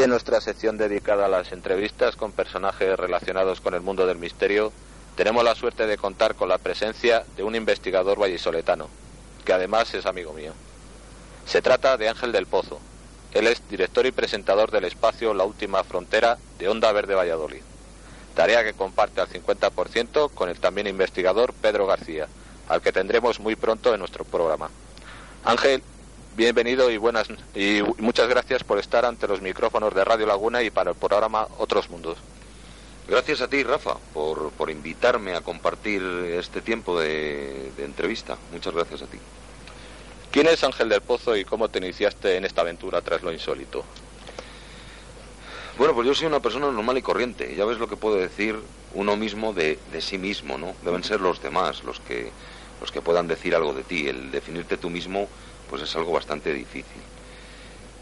En nuestra sección dedicada a las entrevistas con personajes relacionados con el mundo del misterio, tenemos la suerte de contar con la presencia de un investigador vallisoletano, que además es amigo mío. Se trata de Ángel del Pozo. Él es director y presentador del espacio La Última Frontera de Onda Verde Valladolid. Tarea que comparte al 50% con el también investigador Pedro García, al que tendremos muy pronto en nuestro programa. Ángel, bienvenido y buenas y muchas gracias por estar ante los micrófonos de Radio Laguna y para el programa Otros Mundos. Gracias a ti, Rafa, por, por invitarme a compartir este tiempo de, de entrevista. Muchas gracias a ti. ¿Quién es Ángel del Pozo y cómo te iniciaste en esta aventura tras lo insólito? Bueno, pues yo soy una persona normal y corriente. Ya ves lo que puedo decir uno mismo de, de sí mismo, ¿no? Deben ser los demás los que, los que puedan decir algo de ti. El definirte tú mismo, pues es algo bastante difícil.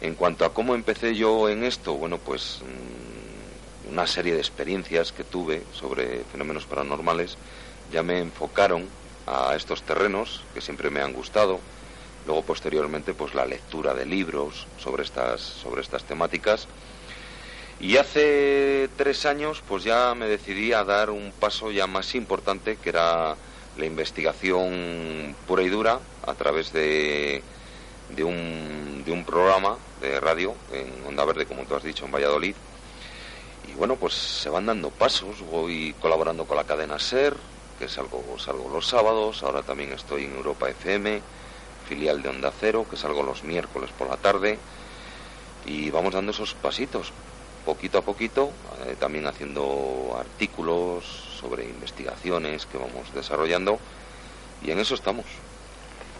En cuanto a cómo empecé yo en esto, bueno, pues mm, una serie de experiencias que tuve sobre fenómenos paranormales ya me enfocaron a estos terrenos que siempre me han gustado. Luego posteriormente pues la lectura de libros sobre estas sobre estas temáticas. Y hace tres años pues ya me decidí a dar un paso ya más importante que era la investigación pura y dura a través de, de, un, de un programa de radio en Onda Verde, como tú has dicho, en Valladolid. Y bueno, pues se van dando pasos. Voy colaborando con la cadena SER, que salgo, salgo los sábados. Ahora también estoy en Europa FM, filial de Onda Cero, que salgo los miércoles por la tarde. Y vamos dando esos pasitos, poquito a poquito, eh, también haciendo artículos sobre investigaciones que vamos desarrollando. Y en eso estamos.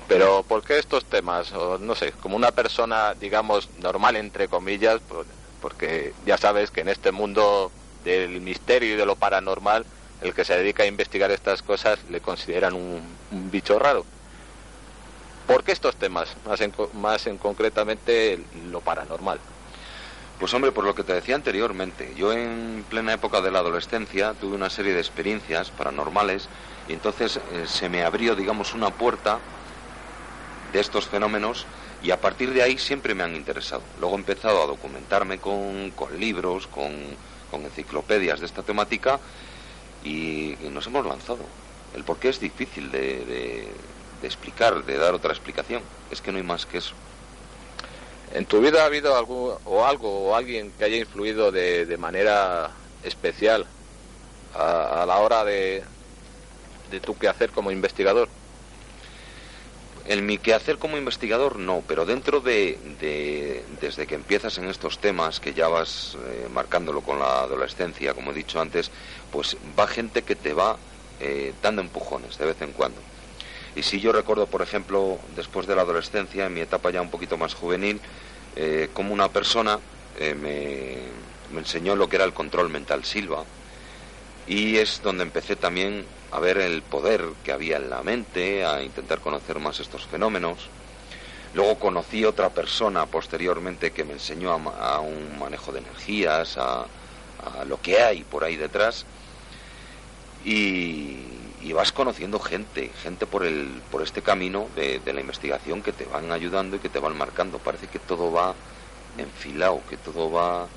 Pero ¿por qué estos temas? O, no sé, como una persona, digamos, normal, entre comillas, por- porque ya sabes que en este mundo del misterio y de lo paranormal, el que se dedica a investigar estas cosas le consideran un, un bicho raro. ¿Por qué estos temas? Más en, más en concretamente lo paranormal. Pues hombre, por lo que te decía anteriormente, yo en plena época de la adolescencia tuve una serie de experiencias paranormales y entonces eh, se me abrió, digamos, una puerta de estos fenómenos y a partir de ahí siempre me han interesado. Luego he empezado a documentarme con, con libros, con, con enciclopedias de esta temática y, nos hemos lanzado. El por qué es difícil de, explicar, de dar otra explicación. Es que no hay más que eso. ¿En tu vida ha habido algún, o algo o alguien que haya influido de, de manera especial a, a la hora de, de tu quehacer como investigador? En mi quehacer como investigador no, pero dentro de, de- desde que empiezas en estos temas, que ya vas eh, marcándolo con la adolescencia, como he dicho antes, pues va gente que te va eh, dando empujones de vez en cuando. Y si yo recuerdo, por ejemplo, después de la adolescencia, en mi etapa ya un poquito más juvenil, eh, como una persona me enseñó lo que era el control mental Silva, y es donde empecé también a ver el poder que había en la mente, a intentar conocer más estos fenómenos. Luego conocí otra persona posteriormente que me enseñó a, un manejo de energías, a, lo que hay por ahí detrás. Y, y vas conociendo gente, gente por, el, por este camino de, de la investigación que te van ayudando y que te van marcando. Parece que todo va enfilado, que todo va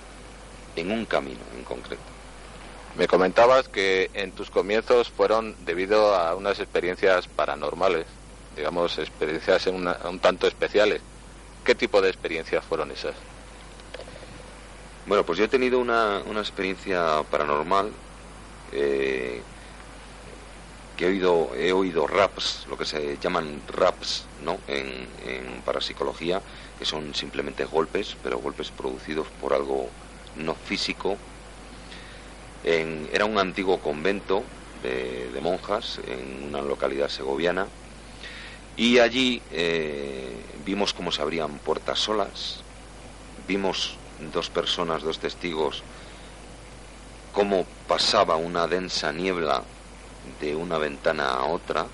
en un camino en concreto. Me comentabas que en tus comienzos fueron debido a unas experiencias paranormales, digamos, experiencias en una- un tanto especiales. ¿Qué tipo de experiencias fueron esas? Bueno, pues yo he tenido una, una experiencia paranormal eh, que he oído, he oído raps, lo que se llaman raps, ¿no? En, en parapsicología, que son simplemente golpes, pero golpes producidos por algo no físico. Era un antiguo convento de, monjas en una localidad segoviana. Y allí eh, vimos cómo se abrían puertas solas, vimos dos personas, dos testigos, cómo pasaba una densa niebla de una ventana a otra.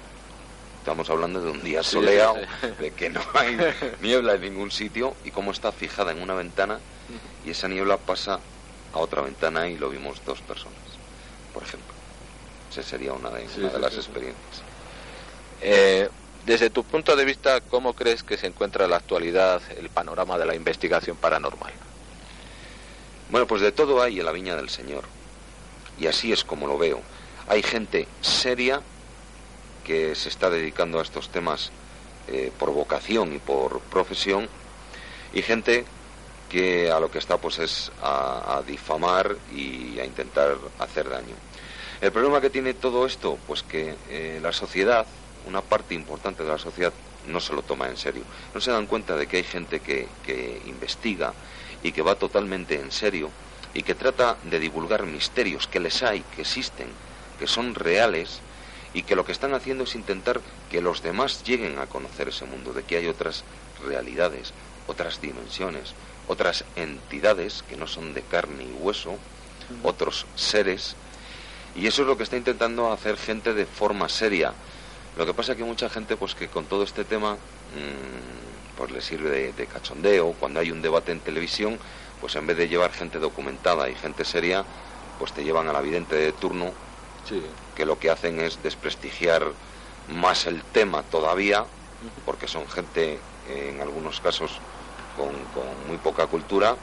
Estamos hablando de un día soleado, de que no hay niebla en ningún sitio y cómo está fijada en una ventana y esa niebla pasa a otra ventana y lo vimos dos personas, por ejemplo. Esa sería una de, las experiencias. Eh, desde tu punto de vista, ¿cómo crees que se encuentra en la actualidad el panorama de la investigación paranormal? Bueno, pues de todo hay en la viña del Señor. Y así es como lo veo. Hay gente seria que se está dedicando a estos temas eh, por vocación y por profesión, y gente que a lo que está pues es a, difamar y a intentar hacer daño. El problema que tiene todo esto, pues que eh, la sociedad, una parte importante de la sociedad, no se lo toma en serio. No se dan cuenta de que hay gente que, que investiga y que va totalmente en serio y que trata de divulgar misterios que les hay, que existen, que son reales y que lo que están haciendo es intentar que los demás lleguen a conocer ese mundo, de que hay otras realidades, otras dimensiones, otras entidades que no son de carne y hueso, otros seres, y eso es lo que está intentando hacer gente de forma seria. Lo que pasa es que mucha gente, pues que con todo este tema, mm, pues le sirve de, cachondeo, cuando hay un debate en televisión, pues en vez de llevar gente documentada y gente seria, pues te llevan a la vidente de turno, que lo que hacen es desprestigiar más el tema todavía, porque son gente, en algunos casos, con, muy poca cultura.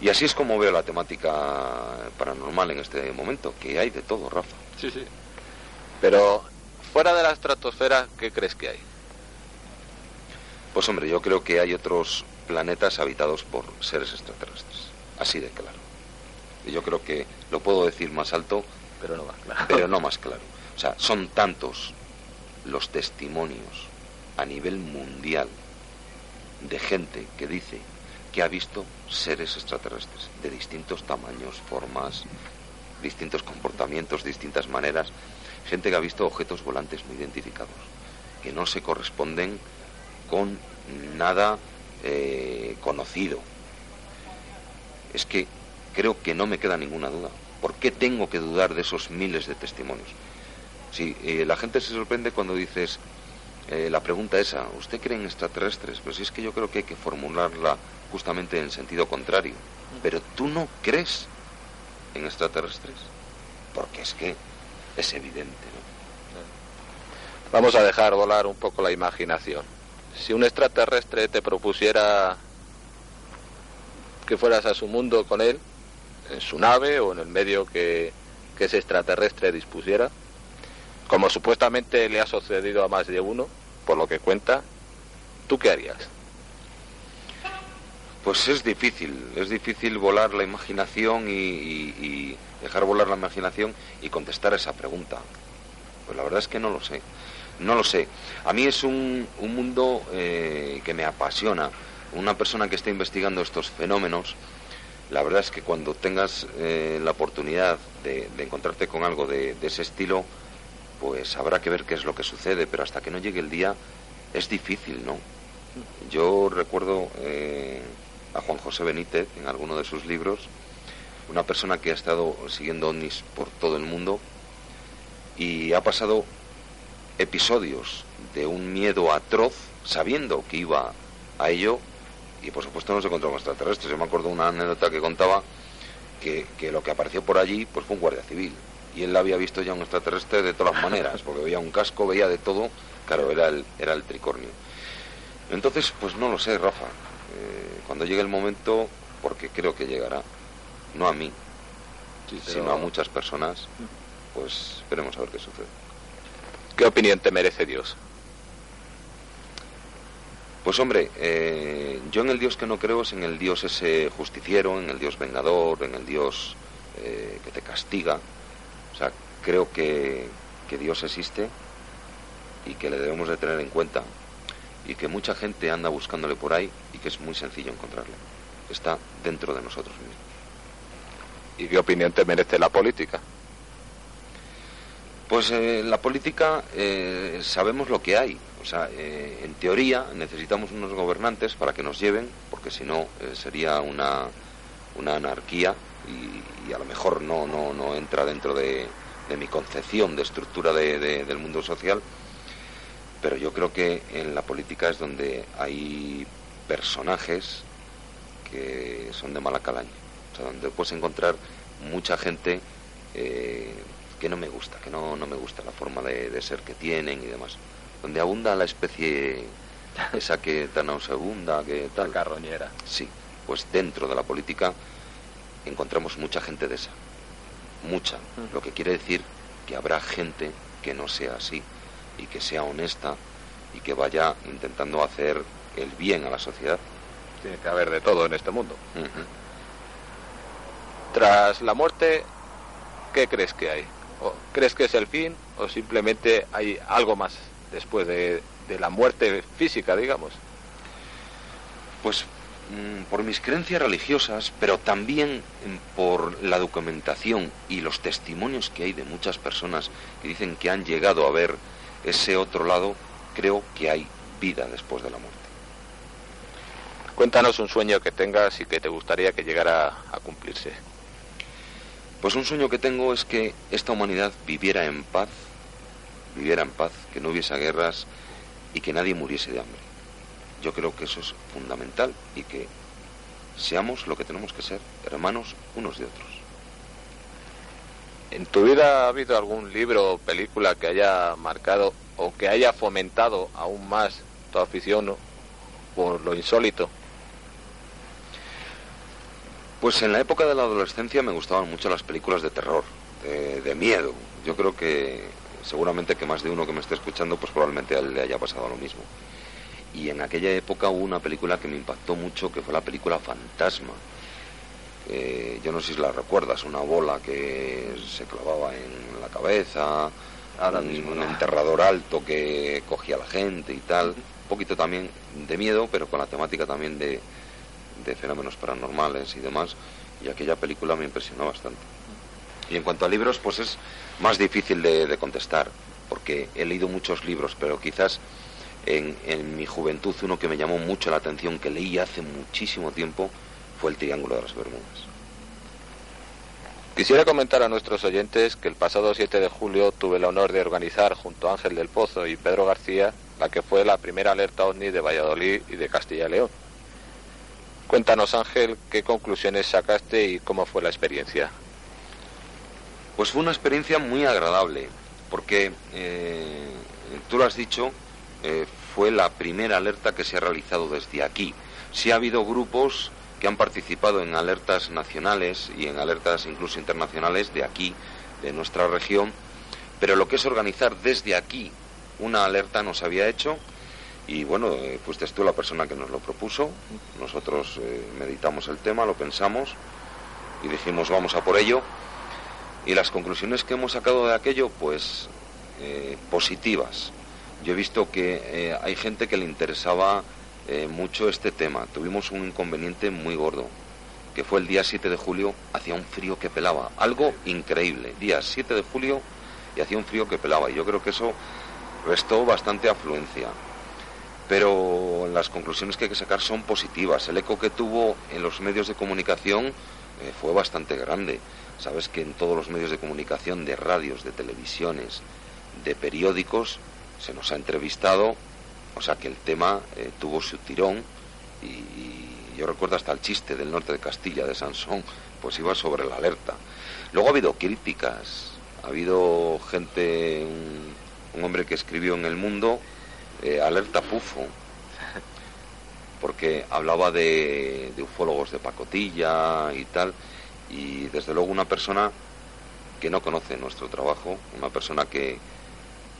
Y así es como veo la temática paranormal en este momento, que hay de todo, Rafa. Sí, sí. Pero fuera de la estratosfera, ¿qué crees que hay? Pues hombre, yo creo que hay otros planetas habitados por seres extraterrestres. Así de claro. Y yo creo que lo puedo decir más alto, pero no más claro. Pero no más claro. O sea, son tantos los testimonios a nivel mundial de gente que dice que ha visto seres extraterrestres de distintos tamaños, formas, distintos comportamientos, distintas maneras, gente que ha visto objetos volantes no identificados, que no se corresponden con nada eh, conocido. Es que creo que no me queda ninguna duda. ¿Por qué tengo que dudar de esos miles de testimonios? Si eh, la gente se sorprende cuando dices, eh, la pregunta esa, ¿usted cree en extraterrestres? Pues es que yo creo que hay que formularla justamente en sentido contrario. Pero tú no crees en extraterrestres, porque es que es evidente. ¿no? Vamos a dejar volar un poco la imaginación. Si un extraterrestre te propusiera que fueras a su mundo con él, en su nave o en el medio que, que ese extraterrestre dispusiera, como supuestamente le ha sucedido a más de uno, por lo que cuenta, ¿tú qué harías? Pues es difícil, es difícil volar la imaginación y, dejar volar la imaginación y contestar esa pregunta. Pues la verdad es que no lo sé, no lo sé. A mí es un, mundo eh, que me apasiona. Una persona que está investigando estos fenómenos, la verdad es que cuando tengas eh, la oportunidad de, encontrarte con algo de ese estilo, pues habrá que ver qué es lo que sucede, pero hasta que no llegue el día es difícil, ¿no? Yo recuerdo eh, a Juan José Benítez en alguno de sus libros, una persona que ha estado siguiendo ovnis por todo el mundo y ha pasado episodios de un miedo atroz sabiendo que iba a ello y por supuesto no se encontró con extraterrestres. Yo me acuerdo una anécdota que contaba que, que lo que apareció por allí pues fue un guardia civil y él había visto ya un extraterrestre de todas maneras, porque veía un casco, veía de todo, claro, era el, era el tricornio. Entonces, pues no lo sé, Rafa, eh, cuando llegue el momento, porque creo que llegará, no a mí, sino a muchas personas, pues veremos a ver qué sucede. ¿Qué opinión te merece Dios? Pues hombre, eh, yo en el Dios que no creo es en el Dios ese justiciero, en el Dios vengador, en el Dios eh, que te castiga, o sea, creo que, Dios existe y que le debemos de tener en cuenta y que mucha gente anda buscándole por ahí y que es muy sencillo encontrarle. Está dentro de nosotros mismos. ¿Y qué opinión te merece la política? Pues eh, la política eh, sabemos lo que hay. O sea, eh, en teoría necesitamos unos gobernantes para que nos lleven, porque si no sería una, una anarquía y, a lo mejor no, no, no entra dentro de, de, mi concepción de estructura del mundo social. Pero yo creo que en la política es donde hay personajes que son de mala calaña. O sea, donde puedes encontrar mucha gente que no me gusta, que no, no me gusta la forma de, ser que tienen y demás. Donde abunda la especie esa que tan segunda que tal. carroñera. Sí, pues dentro de la política encontramos mucha gente de esa. Mucha. Lo que quiere decir que habrá gente que no sea así y que sea honesta y que vaya intentando hacer el bien a la sociedad. Tiene que haber de todo en este mundo. Tras la muerte, ¿qué crees que hay? crees que es el fin o simplemente hay algo más después de, la muerte física, digamos? Pues por mis creencias religiosas, pero también por la documentación y los testimonios que hay de muchas personas que dicen que han llegado a ver ese otro lado, creo que hay vida después de la muerte. Cuéntanos un sueño que tengas y que te gustaría que llegara a cumplirse. Pues un sueño que tengo es que esta humanidad viviera en paz, viviera en paz, que no hubiese guerras y que nadie muriese de hambre. Yo creo que eso es fundamental y que seamos lo que tenemos que ser, hermanos unos de otros. ¿En tu vida ha habido algún libro o película que haya marcado o que haya fomentado aún más tu afición por lo insólito? Pues en la época de la adolescencia me gustaban mucho las películas de terror, de, miedo. Yo creo que seguramente que más de uno que me esté escuchando, pues probablemente a él le haya pasado lo mismo. Y en aquella época hubo una película que me impactó mucho, que fue la película Fantasma. Eh, yo no sé si la recuerdas, una bola que se clavaba en la cabeza, un, enterrador alto que cogía a la gente y tal. Un poquito también de miedo, pero con la temática también de, de fenómenos paranormales y demás, y aquella película me impresionó bastante. Y en cuanto a libros, pues es más difícil de, contestar, porque he leído muchos libros, pero quizás en, en, mi juventud uno que me llamó mucho la atención, que leí hace muchísimo tiempo, fue El Triángulo de las Bermudas. Quisiera comentar a nuestros oyentes que el pasado 7 de julio tuve el honor de organizar junto a Ángel del Pozo y Pedro García la que fue la primera alerta ovni de Valladolid y de Castilla y León. Cuéntanos, Ángel, qué conclusiones sacaste y cómo fue la experiencia. Pues fue una experiencia muy agradable, porque eh, tú lo has dicho, eh, fue la primera alerta que se ha realizado desde aquí. Sí ha habido grupos que han participado en alertas nacionales y en alertas incluso internacionales de aquí, de nuestra región, pero lo que es organizar desde aquí una alerta no se había hecho y bueno, eh, fuiste tú la persona que nos lo propuso. Nosotros eh, meditamos el tema, lo pensamos y dijimos vamos a por ello. Y las conclusiones que hemos sacado de aquello, pues positivas. Yo he visto que hay gente que le interesaba mucho este tema. Tuvimos un inconveniente muy gordo, que fue el día 7 de julio, hacía un frío que pelaba. Algo increíble. Día 7 de julio y hacía un frío que pelaba. Y yo creo que eso restó bastante afluencia pero las conclusiones que hay que sacar son positivas. El eco que tuvo en los medios de comunicación eh, fue bastante grande. Sabes que en todos los medios de comunicación, de radios, de televisiones, de periódicos, se nos ha entrevistado, o sea que el tema eh, tuvo su tirón y, yo recuerdo hasta el chiste del norte de Castilla, de Sansón, pues iba sobre la alerta. Luego ha habido críticas, ha habido gente, un hombre que escribió en El Mundo, eh, alerta pufo, porque hablaba de, ufólogos de pacotilla y tal, y desde luego una persona que no conoce nuestro trabajo, una persona que,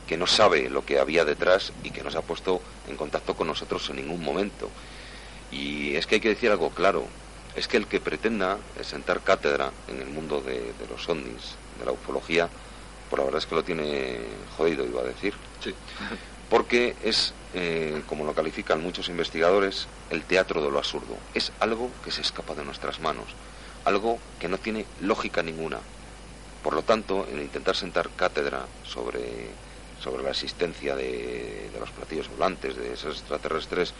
que no sabe lo que había detrás y que no se ha puesto en contacto con nosotros en ningún momento. Y es que hay que decir algo claro, es que el que pretenda sentar cátedra en el mundo de, de los ovnis, de la ufología, por la verdad es que lo tiene jodido, iba a decir. Sí porque es, eh, como lo califican muchos investigadores, el teatro de lo absurdo. Es algo que se escapa de nuestras manos. algo que no tiene lógica ninguna. Por lo tanto, en intentar sentar cátedra sobre, sobre la existencia de, los platillos volantes, de esos extraterrestres,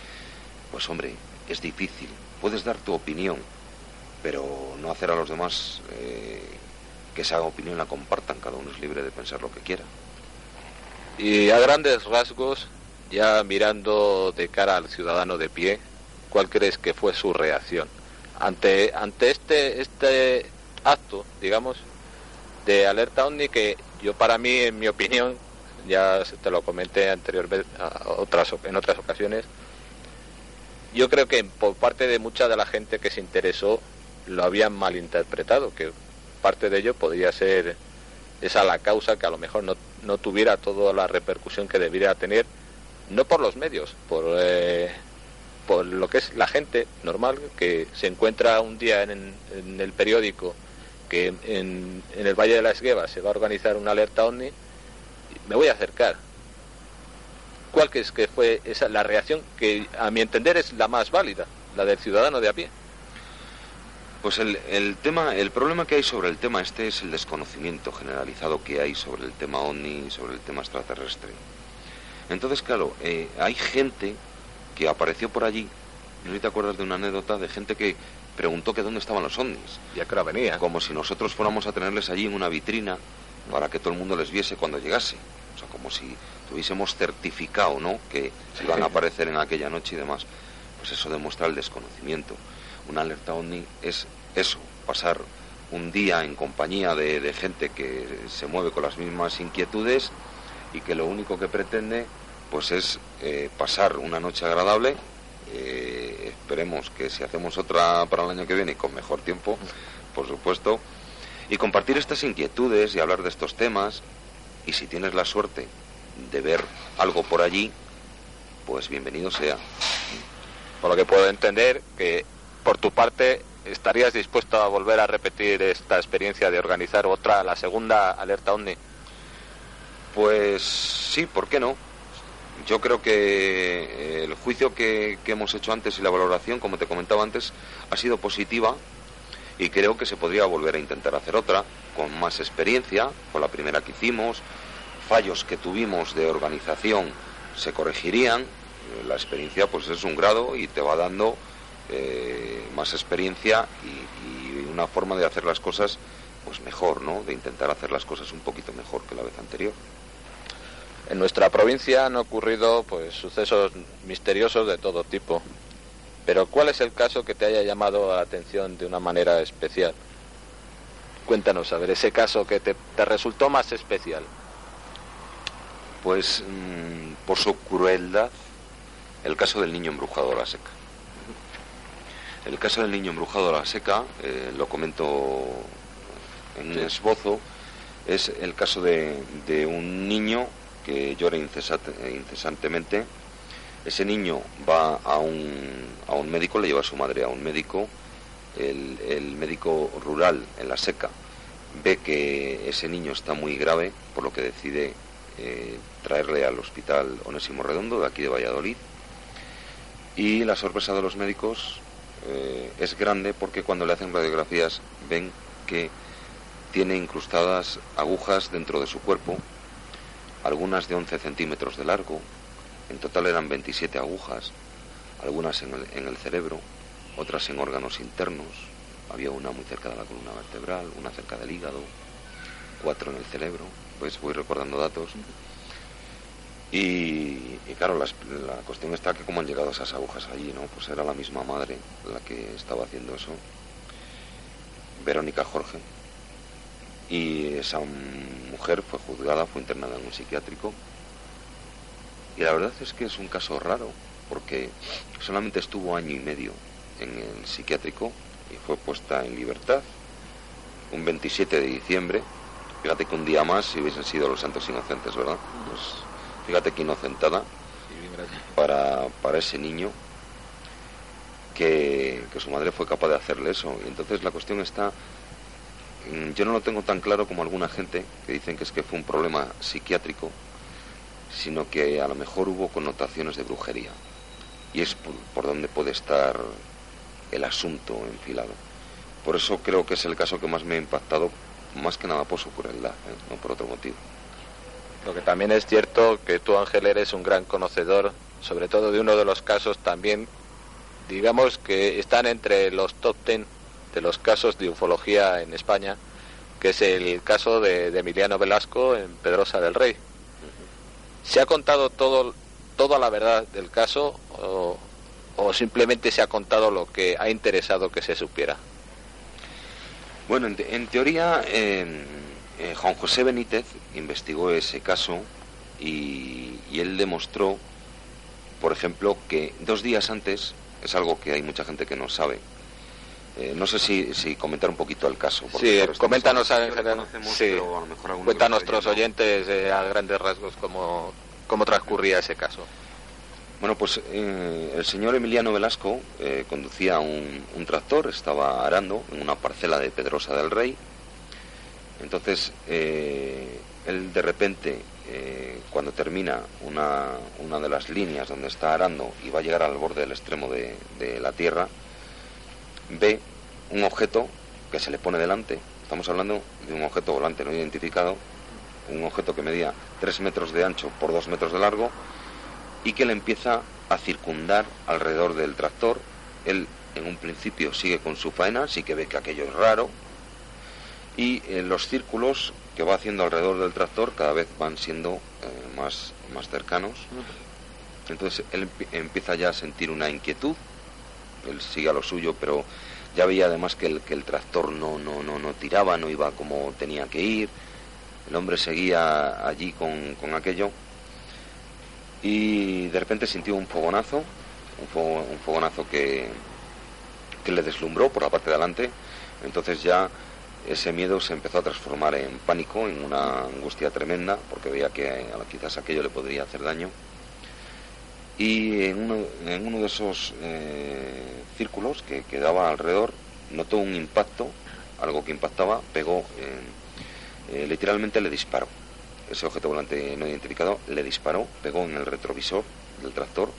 pues hombre, es difícil. Puedes dar tu opinión, pero no hacer a los demás eh, que esa opinión la compartan. Cada uno es libre de pensar lo que quiera. Y a grandes rasgos, ya mirando de cara al ciudadano de pie, ¿cuál crees que fue su reacción ante ante este este acto, digamos, de alerta OVNI que yo para mí, en mi opinión, ya te lo comenté anteriormente otras en otras ocasiones, yo creo que por parte de mucha de la gente que se interesó lo habían malinterpretado, que parte de ello podría ser esa la causa que a lo mejor no, no tuviera toda la repercusión que debiera tener, no por los medios, por, eh, por lo que es la gente normal que se encuentra un día en, el periódico que en, en, el Valle de la Esgueva se va a organizar una alerta OVNI, me voy a acercar. ¿Cuál que es que fue esa, la reacción que a mi entender es la más válida, la del ciudadano de a pie? Pues el, el, tema, el problema que hay sobre el tema este es el desconocimiento generalizado que hay sobre el tema OVNI, sobre el tema extraterrestre. Entonces, claro, eh, hay gente que apareció por allí, no te acuerdas de una anécdota de gente que preguntó que dónde estaban los ovnis. Ya que venía. Como si nosotros fuéramos a tenerles allí en una vitrina para que todo el mundo les viese cuando llegase. O sea, como si tuviésemos certificado, ¿no? Que iban a aparecer en aquella noche y demás. Pues eso demuestra el desconocimiento una alerta OVNI es eso, pasar un día en compañía de, gente que se mueve con las mismas inquietudes y que lo único que pretende pues es eh, pasar una noche agradable eh, esperemos que si hacemos otra para el año que viene con mejor tiempo por supuesto y compartir estas inquietudes y hablar de estos temas y si tienes la suerte de ver algo por allí pues bienvenido sea por lo que puedo entender que por tu parte, ¿estarías dispuesto a volver a repetir esta experiencia de organizar otra, la segunda alerta OVNI? Pues sí, ¿por qué no? Yo creo que el juicio que, hemos hecho antes y la valoración, como te comentaba antes, ha sido positiva y creo que se podría volver a intentar hacer otra con más experiencia, con la primera que hicimos, fallos que tuvimos de organización se corregirían, la experiencia pues es un grado y te va dando eh, más experiencia y, una forma de hacer las cosas pues mejor, ¿no? De intentar hacer las cosas un poquito mejor que la vez anterior. En nuestra provincia han ocurrido pues sucesos misteriosos de todo tipo. Pero ¿cuál es el caso que te haya llamado la atención de una manera especial? Cuéntanos, a ver, ese caso que te, resultó más especial. Pues mm, por su crueldad, el caso del niño embrujado a la seca. El caso del niño embrujado a la seca, eh, lo comento en un esbozo, es el caso de, un niño que llora incesantemente. Ese niño va a un, a un médico, le lleva a su madre a un médico. El, médico rural en la seca ve que ese niño está muy grave, por lo que decide eh, traerle al hospital Onésimo Redondo, de aquí de Valladolid. Y la sorpresa de los médicos eh, es grande porque cuando le hacen radiografías ven que tiene incrustadas agujas dentro de su cuerpo, algunas de 11 centímetros de largo, en total eran 27 agujas, algunas en el, cerebro, otras en órganos internos, había una muy cerca de la columna vertebral, una cerca del hígado, cuatro en el cerebro, pues voy recordando datos. Y, claro, la, cuestión está que como han llegado esas agujas allí, ¿no? Pues era la misma madre la que estaba haciendo eso, Verónica Jorge. Y esa mujer fue juzgada, fue internada en un psiquiátrico. Y la verdad es que es un caso raro, porque solamente estuvo año y medio en el psiquiátrico y fue puesta en libertad un 27 de diciembre. Fíjate que un día más si hubiesen sido los santos inocentes, ¿verdad? Pues Fíjate que inocentada para, para ese niño que, su madre fue capaz de hacerle eso. Y entonces la cuestión está, yo no lo tengo tan claro como alguna gente que dicen que es que fue un problema psiquiátrico, sino que a lo mejor hubo connotaciones de brujería. Y es por, por donde puede estar el asunto enfilado. Por eso creo que es el caso que más me ha impactado, más que nada por su crueldad, ¿eh? no por otro motivo. Lo que también es cierto que tú, Ángel, eres un gran conocedor, sobre todo de uno de los casos también, digamos que están entre los top ten de los casos de ufología en España, que es el caso de, Emiliano Velasco en Pedrosa del Rey. ¿Se ha contado todo, toda la verdad del caso o, simplemente se ha contado lo que ha interesado que se supiera? Bueno, en, teoría, eh, Juan José Benítez investigó ese caso y, él demostró, por ejemplo, que dos días antes, es algo que hay mucha gente que no sabe, eh, no sé si, comentar un poquito el caso. Sí, coméntanos a, Cuenta a nuestros oyentes eh, a grandes rasgos cómo, cómo transcurría ese caso. Bueno, pues el señor Emiliano Velasco conducía un, un, tractor, estaba arando en una parcela de Pedrosa del Rey, entonces, eh, él de repente, eh, cuando termina una, una, de las líneas donde está arando y va a llegar al borde del extremo de, la tierra, ve un objeto que se le pone delante. Estamos hablando de un objeto volante no identificado, un objeto que medía 3 metros de ancho por 2 metros de largo y que le empieza a circundar alrededor del tractor. Él en un principio sigue con su faena, sí que ve que aquello es raro, y eh, los círculos que va haciendo alrededor del tractor cada vez van siendo eh, más, más cercanos. Entonces él empieza ya a sentir una inquietud, él sigue a lo suyo, pero ya veía además que el, que el tractor no, no, no, no tiraba, no iba como tenía que ir, el hombre seguía allí con, con aquello y de repente sintió un fogonazo, un, un fogonazo que, que le deslumbró por la parte de adelante, entonces ya ese miedo se empezó a transformar en pánico, en una angustia tremenda, porque veía que quizás aquello le podría hacer daño. Y en uno, de esos eh, círculos que quedaba alrededor, notó un impacto, algo que impactaba, pegó, eh, literalmente le disparó. Ese objeto volante no identificado le disparó, pegó en el retrovisor del tractor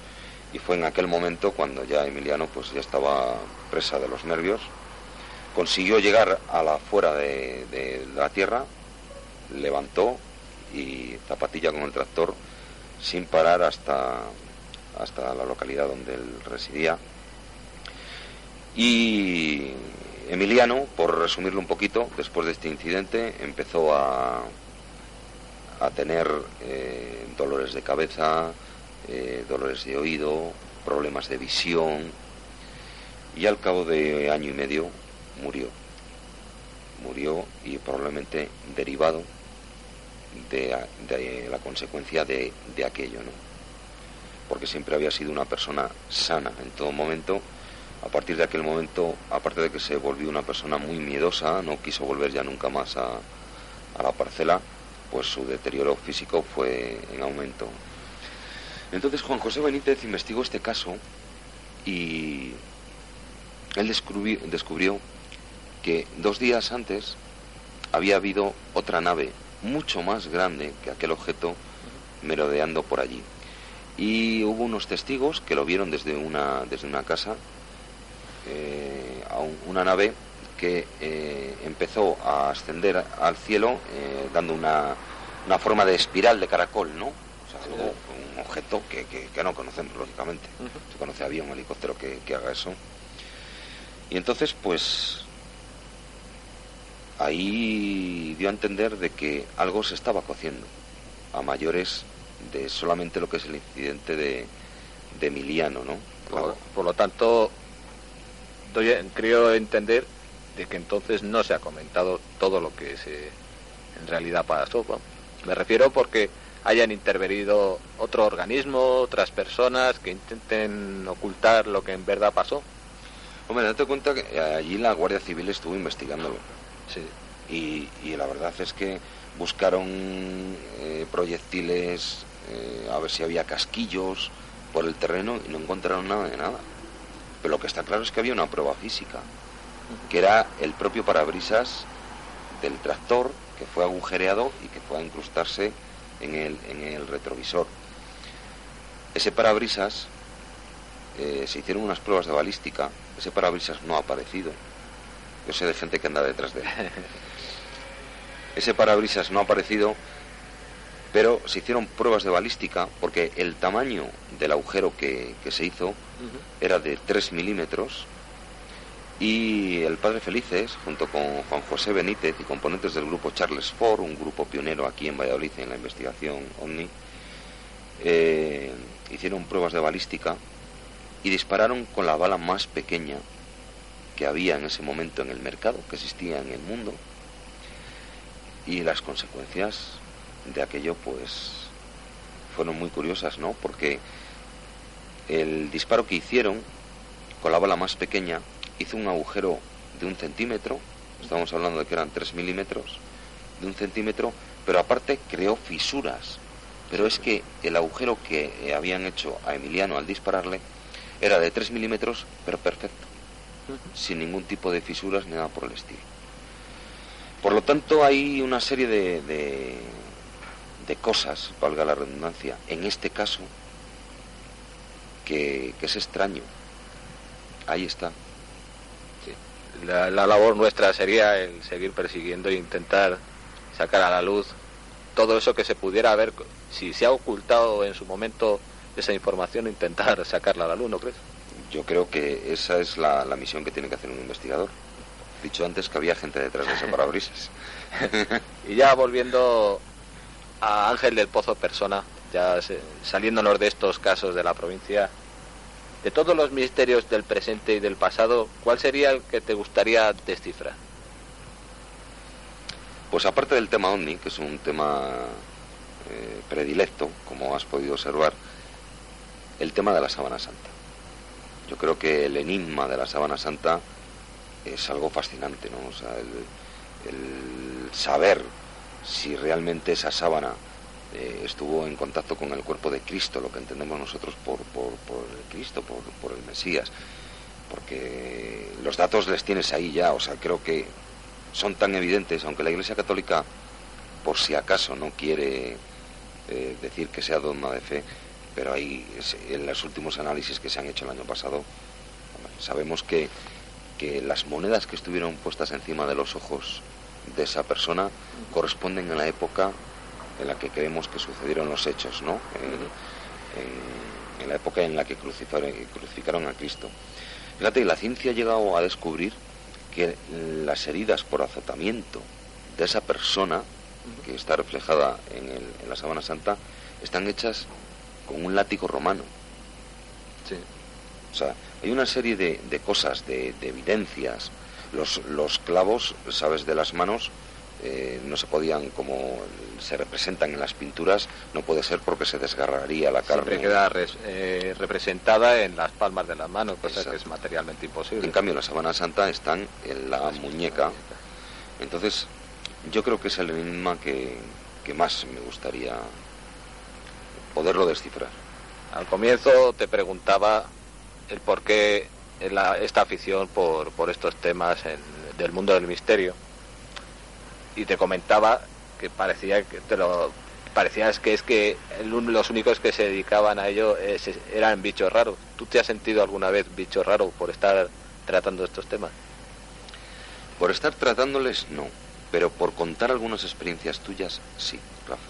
y fue en aquel momento cuando ya Emiliano pues ya estaba presa de los nervios consiguió llegar a la fuera de, la tierra, levantó y zapatilla con el tractor sin parar hasta, hasta la localidad donde él residía. Y Emiliano, por resumirlo un poquito, después de este incidente empezó a, a tener eh, dolores de cabeza, eh, dolores de oído, problemas de visión y al cabo de año y medio murió. Murió y probablemente derivado de, la consecuencia de, aquello, ¿no? Porque siempre había sido una persona sana en todo momento. A partir de aquel momento, aparte de que se volvió una persona muy miedosa, no quiso volver ya nunca más a, la parcela, pues su deterioro físico fue en aumento. Entonces Juan José Benítez investigó este caso y él descubrió que dos días antes había habido otra nave mucho más grande que aquel objeto merodeando por allí. Y hubo unos testigos que lo vieron desde una, desde una casa, eh, a una nave que eh, empezó a ascender al cielo eh, dando una, una, forma de espiral de caracol, ¿no? O sea, un objeto que, que, no conocemos, lógicamente. Se conoce había un helicóptero que, que haga eso. Y entonces, pues, ahí dio a entender de que algo se estaba cociendo, a mayores de solamente lo que es el incidente de, Emiliano, ¿no? Por, lo tanto, doy, creo entender de que entonces no se ha comentado todo lo que se en realidad pasó. Me refiero porque hayan intervenido otro organismo, otras personas que intenten ocultar lo que en verdad pasó. Hombre, date cuenta que allí la Guardia Civil estuvo investigándolo. Sí. Y, la verdad es que buscaron eh, proyectiles, eh, a ver si había casquillos por el terreno y no encontraron nada de nada. Pero lo que está claro es que había una prueba física, que era el propio parabrisas del tractor que fue agujereado y que fue a incrustarse en el, en el retrovisor. Ese parabrisas, eh, se hicieron unas pruebas de balística, ese parabrisas no ha aparecido Yo sé de gente que anda detrás de él. Ese parabrisas no ha aparecido, pero se hicieron pruebas de balística porque el tamaño del agujero que, se hizo era de 3 milímetros y el padre Felices, junto con Juan José Benítez y componentes del grupo Charles Ford, un grupo pionero aquí en Valladolid en la investigación OVNI, eh, hicieron pruebas de balística y dispararon con la bala más pequeña que había en ese momento en el mercado, que existía en el mundo. Y las consecuencias de aquello, pues, fueron muy curiosas, ¿no? Porque el disparo que hicieron con la bala más pequeña hizo un agujero de un centímetro, estamos hablando de que eran tres milímetros, de un centímetro, pero aparte creó fisuras. Pero es que el agujero que habían hecho a Emiliano al dispararle era de 3 milímetros, pero perfecto, sin ningún tipo de fisuras ni nada por el estilo. Por lo tanto, hay una serie de, de, cosas, valga la redundancia, en este caso, que, es extraño. Ahí está. La, la, labor nuestra sería el seguir persiguiendo e intentar sacar a la luz todo eso que se pudiera ver, si se ha ocultado en su momento esa información intentar sacarla a la luz, ¿no crees? Yo creo que esa es la, misión que tiene que hacer un investigador. Dicho antes que había gente detrás de ese parabrisas. y ya volviendo a Ángel del Pozo persona, ya saliéndonos de estos casos de la provincia, de todos los misterios del presente y del pasado, ¿cuál sería el que te gustaría descifrar? Pues aparte del tema OVNI, que es un tema eh, predilecto, como has podido observar, el tema de la Sábana Santa. Yo creo que el enigma de la Sábana Santa es algo fascinante, ¿no? O sea, el, saber si realmente esa sábana eh, estuvo en contacto con el cuerpo de Cristo, lo que entendemos nosotros por, por, el Cristo, por, por, el Mesías, porque los datos les tienes ahí ya, o sea, creo que son tan evidentes, aunque la Iglesia Católica, por si acaso, no quiere eh, decir que sea dogma de fe, pero ahí en los últimos análisis que se han hecho el año pasado, sabemos que, que las monedas que estuvieron puestas encima de los ojos de esa persona corresponden a la época en la que creemos que sucedieron los hechos, ¿no? En, la época en la que crucificaron, a Cristo. Fíjate, la ciencia ha llegado a descubrir que las heridas por azotamiento de esa persona, que está reflejada en, en la sábana santa, están hechas con un látigo romano. Sí. O sea, hay una serie de, de cosas, de, evidencias. Los, los, clavos, sabes, de las manos eh, no se podían, como se representan en las pinturas, no puede ser porque se desgarraría la carne. Siempre queda eh, representada en las palmas de las manos, cosa que es materialmente imposible. En cambio, la Sabana Santa están en la muñeca. Entonces, yo creo que es el enigma que, que más me gustaría poderlo descifrar. Al comienzo te preguntaba el por qué esta afición por, por estos temas del mundo del misterio y te comentaba que parecía que te lo parecías que es que los únicos que se dedicaban a ello eran bichos raros. ¿Tú te has sentido alguna vez bicho raro por estar tratando estos temas? Por estar tratándoles no, pero por contar algunas experiencias tuyas sí, Rafa.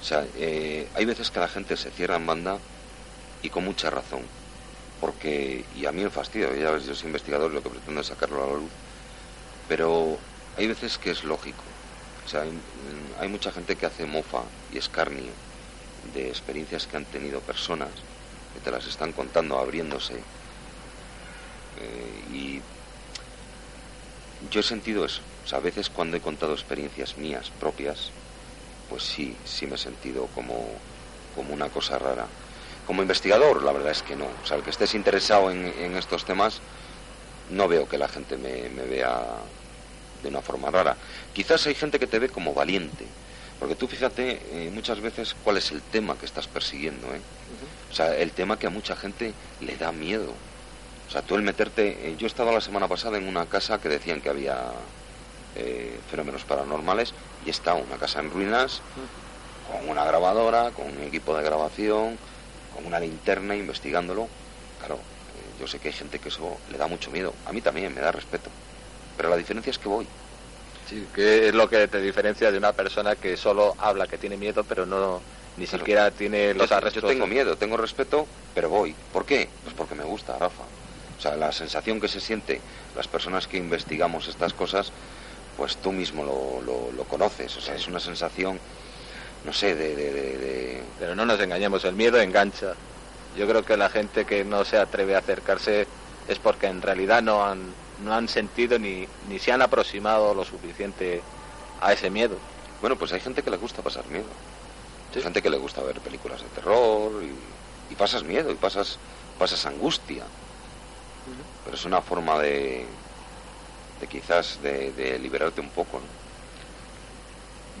O sea, eh, hay veces que la gente se cierra en banda y con mucha razón. Porque, y a mí me fastidio, ya ves, yo soy investigador y lo que pretendo es sacarlo a la luz. Pero hay veces que es lógico. O sea, hay, mucha gente que hace mofa y escarnio de experiencias que han tenido personas que te las están contando, abriéndose. Eh, y yo he sentido eso. O sea, a veces cuando he contado experiencias mías propias, pues sí, sí me he sentido como, como una cosa rara. Como investigador, la verdad es que no. O sea, el que estés interesado en, estos temas, no veo que la gente me, vea de una forma rara. Quizás hay gente que te ve como valiente, porque tú fíjate eh, muchas veces cuál es el tema que estás persiguiendo. ¿eh? O sea, el tema que a mucha gente le da miedo. O sea, tú el meterte... Eh, yo estaba la semana pasada en una casa que decían que había eh, fenómenos paranormales y está una casa en ruinas con una grabadora, con un equipo de grabación, con una linterna investigándolo. Claro, eh, yo sé que hay gente que eso le da mucho miedo. A mí también me da respeto. pero la diferencia es que voy. Sí, que es lo que te diferencia de una persona que solo habla que tiene miedo, pero no ni siquiera tiene los arrestos. Yo tengo miedo, tengo respeto, pero voy. ¿Por qué? Pues porque me gusta, Rafa. O sea, la sensación que se siente las personas que investigamos estas cosas, pues tú mismo lo, lo, conoces. O sea, es una sensación, no sé, de, de, Pero no nos engañemos, el miedo engancha. Yo creo que la gente que no se atreve a acercarse es porque en realidad no han, no han sentido ni, ni se han aproximado lo suficiente a ese miedo. Bueno, pues hay gente que le gusta pasar miedo. Hay gente que le gusta ver películas de terror y, pasas miedo y pasas, pasas angustia. Pero es una forma de, de quizás de, liberarte un poco.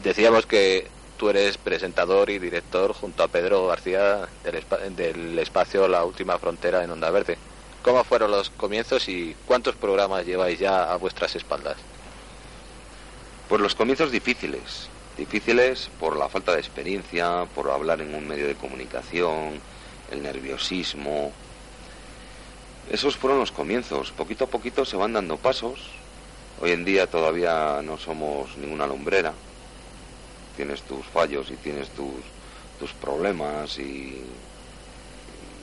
Decíamos que tú eres presentador y director junto a Pedro García del, del espacio La Última Frontera en Onda Verde. ¿Cómo fueron los comienzos y cuántos programas lleváis ya a vuestras espaldas? Pues los comienzos difíciles, difíciles por la falta de experiencia, por hablar en un medio de comunicación, el nerviosismo. Esos fueron los comienzos. Poquito a poquito se van dando pasos. Hoy en día todavía no somos ninguna lumbrera. Tienes tus fallos y tienes tus, tus problemas y,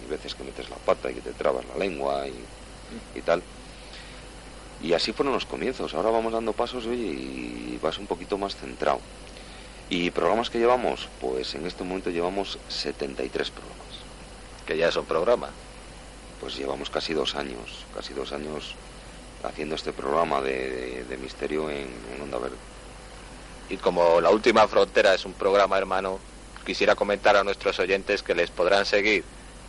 veces que metes la pata y que te trabas la lengua y, y tal. Y así fueron los comienzos. Ahora vamos dando pasos y vas un poquito más centrado. ¿Y programas que llevamos? Pues en este momento llevamos 73 programas. Que ya son programas. Pues llevamos casi dos años, casi dos años haciendo este programa de, misterio en, Onda Verde. Y como La Última Frontera es un programa hermano, quisiera comentar a nuestros oyentes que les podrán seguir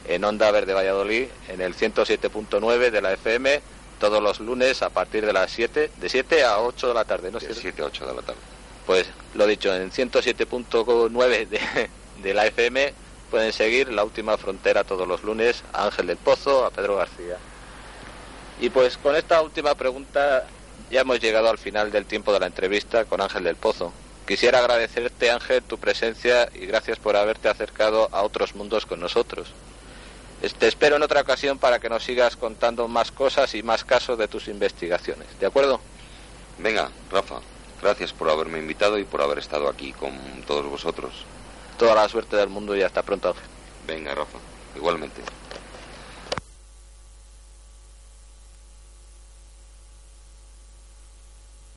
en Onda Verde Valladolid, en el 107.9 de la FM, todos los lunes a partir de las 7, de 7 a 8 de la tarde, ¿no? De 7 a 8 de la tarde pues lo dicho, en 107.9 de, de la FM pueden seguir La Última Frontera todos los lunes a Ángel del Pozo, a Pedro García. Y pues con esta última pregunta ya hemos llegado al final del tiempo de la entrevista con Ángel del Pozo. Quisiera agradecerte, Ángel, tu presencia y gracias por haberte acercado a otros mundos con nosotros. Te espero en otra ocasión para que nos sigas contando más cosas y más casos de tus investigaciones. ¿De acuerdo? Venga, Rafa. Gracias por haberme invitado y por haber estado aquí con todos vosotros. Toda la suerte del mundo y hasta pronto, Venga, Rafa. Igualmente.